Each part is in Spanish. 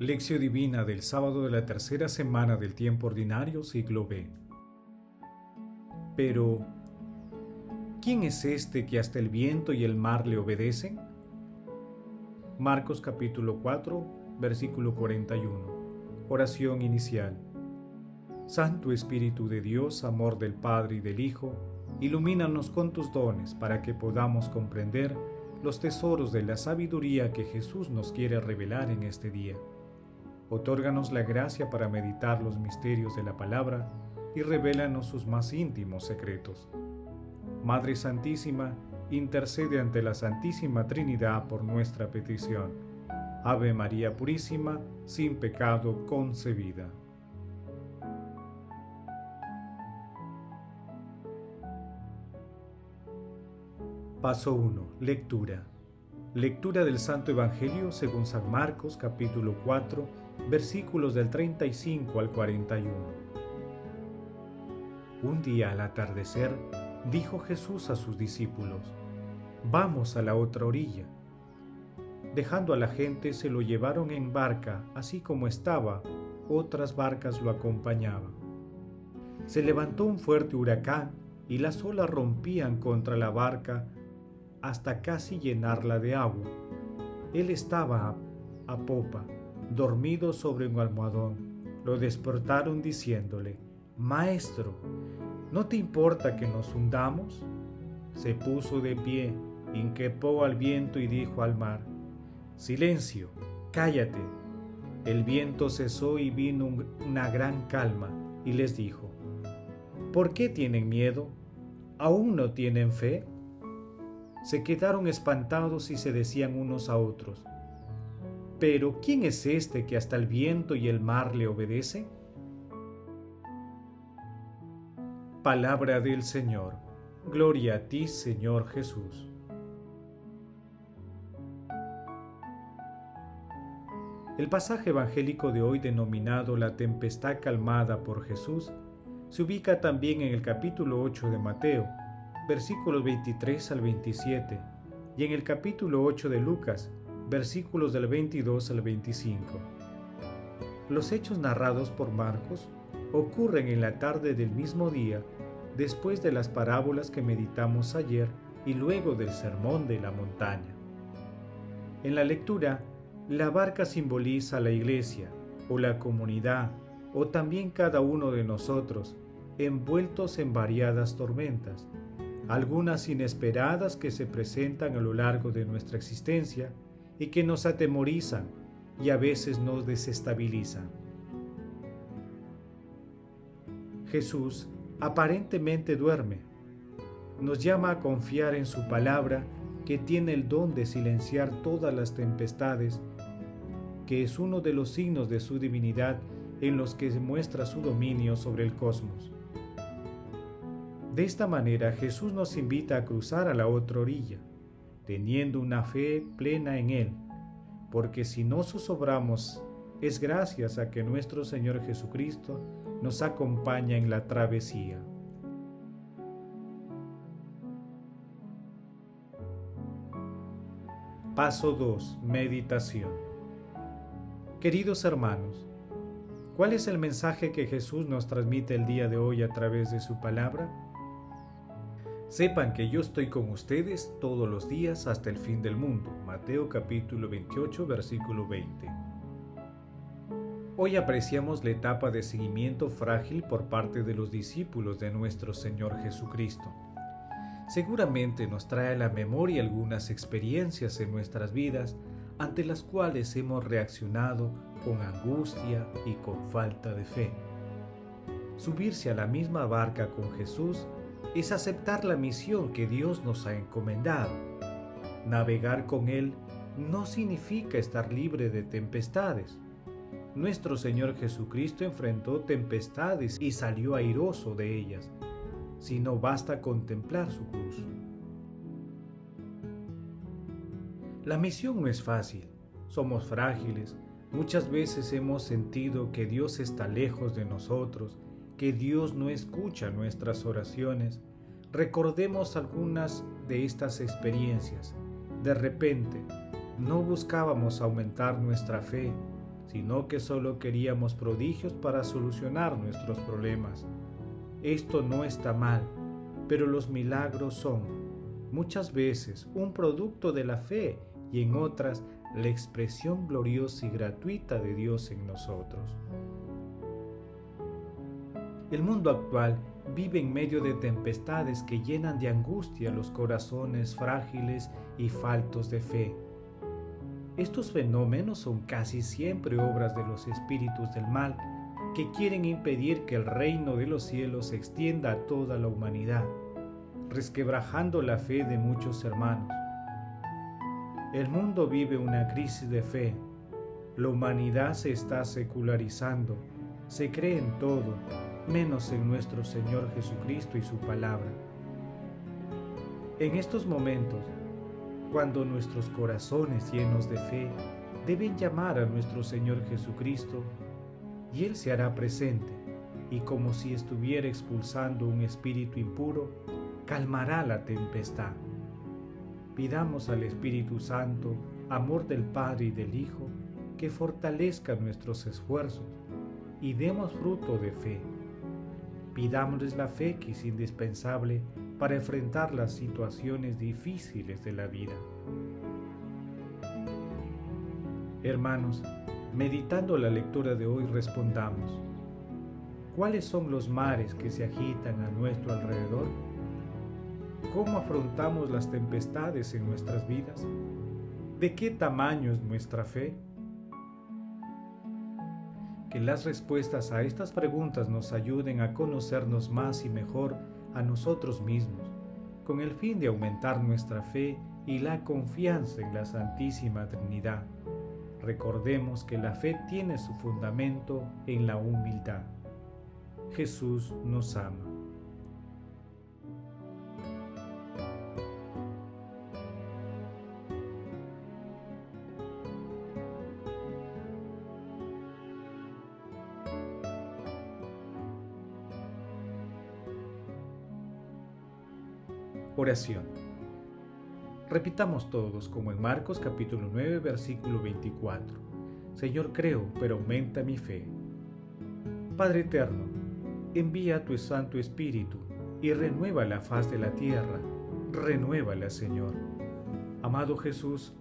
Lección Divina del sábado de la tercera semana del tiempo ordinario, siglo B. Pero, ¿quién es este que hasta el viento y el mar le obedecen? Marcos capítulo 4, versículo 41. Oración inicial. Santo Espíritu de Dios, amor del Padre y del Hijo, ilumínanos con tus dones para que podamos comprender los tesoros de la sabiduría que Jesús nos quiere revelar en este día Otórganos la gracia para meditar los misterios de la palabra y revélanos sus más íntimos secretos. Madre Santísima, intercede ante la Santísima Trinidad por nuestra petición. Ave María Purísima, sin pecado concebida. Paso 1. Lectura. Lectura del Santo Evangelio según San Marcos capítulo 4 versículos del 35 al 41. Un día al atardecer, dijo Jesús a sus discípulos, Vamos a la otra orilla. Dejando a la gente, se lo llevaron en barca, así como estaba, otras barcas lo acompañaban. Se levantó un fuerte huracán y las olas rompían contra la barca hasta casi llenarla de agua. Él estaba a, popa dormido sobre un almohadón. Lo despertaron diciéndole, Maestro, ¿no te importa que nos hundamos? Se puso de pie, inquepó al viento y dijo al mar, Silencio, cállate. El viento cesó y vino una gran calma y les dijo, ¿por qué tienen miedo? ¿Aún no tienen fe? Se quedaron espantados y se decían unos a otros, pero ¿quién es este que hasta el viento y el mar le obedece? Palabra del Señor. Gloria a ti, Señor Jesús. El pasaje evangélico de hoy denominado La tempestad calmada por Jesús se ubica también en el capítulo 8 de Mateo, versículos 23 al 27, y en el capítulo 8 de Lucas, versículos del 22 al 25. Los hechos narrados por Marcos ocurren en la tarde del mismo día, después de las parábolas que meditamos ayer y luego del sermón de la montaña. En la lectura, la barca simboliza la iglesia o la comunidad o también cada uno de nosotros, envueltos en variadas tormentas, algunas inesperadas que se presentan a lo largo de nuestra existencia, y que nos atemorizan y a veces nos desestabilizan. Jesús aparentemente duerme. Nos llama a confiar en su palabra que tiene el don de silenciar todas las tempestades, que es uno de los signos de su divinidad en los que muestra su dominio sobre el cosmos. De esta manera Jesús nos invita a cruzar a la otra orilla, teniendo una fe plena en Él, porque si no zozobramos es gracias a que nuestro Señor Jesucristo nos acompaña en la travesía. Paso 2. Meditación. Queridos hermanos, ¿cuál es el mensaje que Jesús nos transmite el día de hoy a través de su palabra? Sepan que yo estoy con ustedes todos los días hasta el fin del mundo. Mateo capítulo 28 versículo 20. Hoy apreciamos la etapa de seguimiento frágil por parte de los discípulos de nuestro Señor Jesucristo. Seguramente nos trae a la memoria algunas experiencias en nuestras vidas ante las cuales hemos reaccionado con angustia y con falta de fe. Subirse a la misma barca con Jesús es aceptar la misión que Dios nos ha encomendado. Navegar con Él no significa estar libre de tempestades. Nuestro Señor Jesucristo enfrentó tempestades y salió airoso de ellas, si no basta contemplar su cruz. La misión no es fácil, somos frágiles, muchas veces hemos sentido que Dios está lejos de nosotros que Dios no escucha nuestras oraciones, recordemos algunas de estas experiencias. De repente, no buscábamos aumentar nuestra fe, sino que solo queríamos prodigios para solucionar nuestros problemas. Esto no está mal, pero los milagros son muchas veces un producto de la fe y en otras la expresión gloriosa y gratuita de Dios en nosotros. El mundo actual vive en medio de tempestades que llenan de angustia los corazones frágiles y faltos de fe. Estos fenómenos son casi siempre obras de los espíritus del mal que quieren impedir que el reino de los cielos se extienda a toda la humanidad, resquebrajando la fe de muchos hermanos. El mundo vive una crisis de fe, la humanidad se está secularizando, se cree en todo, menos en nuestro Señor Jesucristo y su palabra. En estos momentos, cuando nuestros corazones llenos de fe deben llamar a nuestro Señor Jesucristo, y Él se hará presente, y como si estuviera expulsando un espíritu impuro, calmará la tempestad. Pidamos al Espíritu Santo, amor del Padre y del Hijo, que fortalezca nuestros esfuerzos y demos fruto de fe. Pidámosles la fe que es indispensable para enfrentar las situaciones difíciles de la vida. Hermanos, meditando la lectura de hoy respondamos, ¿cuáles son los mares que se agitan a nuestro alrededor? ¿Cómo afrontamos las tempestades en nuestras vidas? ¿De qué tamaño es nuestra fe? Que las respuestas a estas preguntas nos ayuden a conocernos más y mejor a nosotros mismos, con el fin de aumentar nuestra fe y la confianza en la Santísima Trinidad. Recordemos que la fe tiene su fundamento en la humildad. Jesús nos ama. Oración. Repitamos todos como en Marcos capítulo 9 versículo 24. Señor creo, pero aumenta mi fe. Padre eterno, envía tu Santo Espíritu y renueva la faz de la tierra. Renuévala, Señor. Amado Jesús,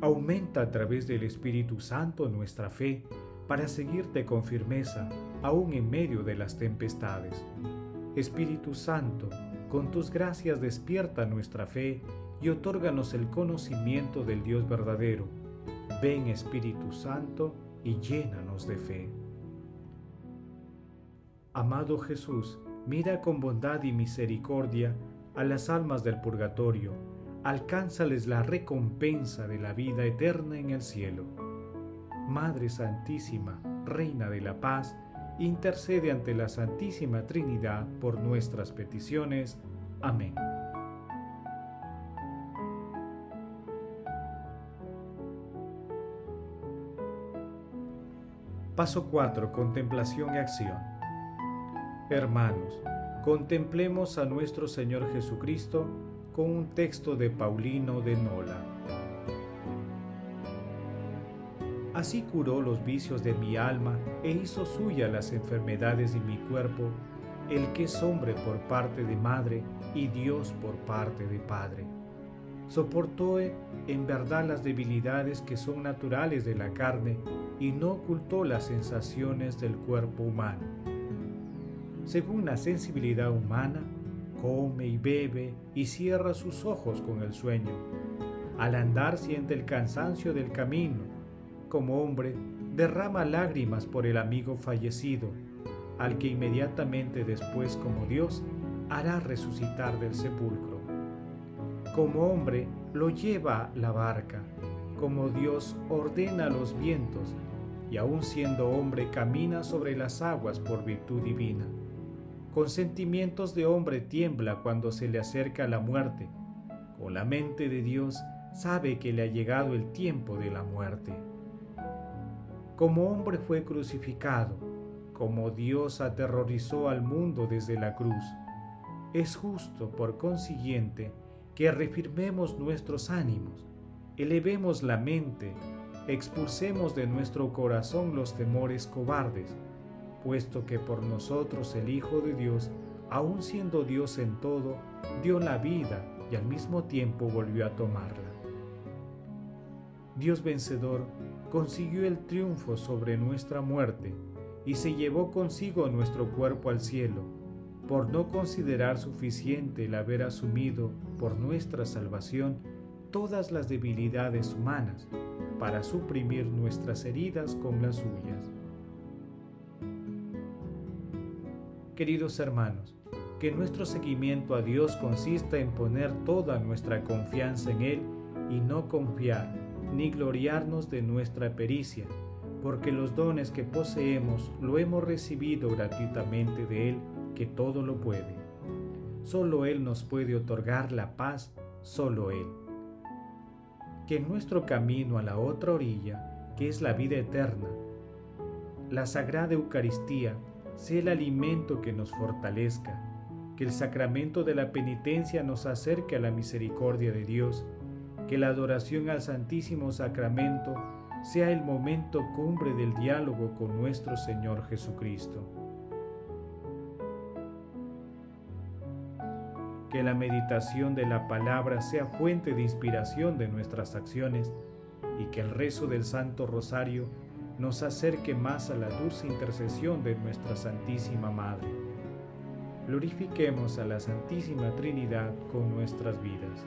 aumenta a través del Espíritu Santo nuestra fe para seguirte con firmeza, aún en medio de las tempestades. Espíritu Santo, con tus gracias despierta nuestra fe y otórganos el conocimiento del Dios verdadero. Ven Espíritu Santo y llénanos de fe. Amado Jesús, mira con bondad y misericordia a las almas del purgatorio, alcánzales la recompensa de la vida eterna en el cielo. Madre Santísima, Reina de la Paz, intercede ante la Santísima Trinidad por nuestras peticiones. Amén. Paso 4. Contemplación y acción. Hermanos, contemplemos a nuestro Señor Jesucristo con un texto de Paulino de Nola. Así curó los vicios de mi alma e hizo suya las enfermedades de mi cuerpo, el que es hombre por parte de madre y Dios por parte de Padre. Soportó en verdad las debilidades que son naturales de la carne y no ocultó las sensaciones del cuerpo humano. Según la sensibilidad humana, come y bebe y cierra sus ojos con el sueño. Al andar siente el cansancio del camino como hombre, derrama lágrimas por el amigo fallecido, al que inmediatamente después como Dios hará resucitar del sepulcro. Como hombre, lo lleva la barca, como Dios ordena los vientos, y aun siendo hombre camina sobre las aguas por virtud divina. Con sentimientos de hombre tiembla cuando se le acerca la muerte. Con la mente de Dios sabe que le ha llegado el tiempo de la muerte. Como hombre fue crucificado, como Dios aterrorizó al mundo desde la cruz. Es justo, por consiguiente, que refirmemos nuestros ánimos, elevemos la mente expulsemos de nuestro corazón los temores cobardes, puesto que por nosotros el Hijo de Dios, aun siendo Dios en todo, dio la vida y al mismo tiempo volvió a tomarla. Dios vencedor consiguió el triunfo sobre nuestra muerte y se llevó consigo nuestro cuerpo al cielo, por no considerar suficiente el haber asumido por nuestra salvación todas las debilidades humanas para suprimir nuestras heridas con las suyas. Queridos hermanos, que nuestro seguimiento a Dios consista en poner toda nuestra confianza en Él y no confiar ni gloriarnos de nuestra pericia, porque los dones que poseemos lo hemos recibido gratuitamente de Él, que todo lo puede. Solo Él nos puede otorgar la paz, solo Él. Que en nuestro camino a la otra orilla, que es la vida eterna, la Sagrada Eucaristía sea el alimento que nos fortalezca, que el sacramento de la penitencia nos acerque a la misericordia de Dios, que la adoración al Santísimo Sacramento sea el momento cumbre del diálogo con nuestro Señor Jesucristo. Que la meditación de la palabra sea fuente de inspiración de nuestras acciones y que el rezo del Santo Rosario nos acerque más a la dulce intercesión de nuestra Santísima Madre. Glorifiquemos a la Santísima Trinidad con nuestras vidas.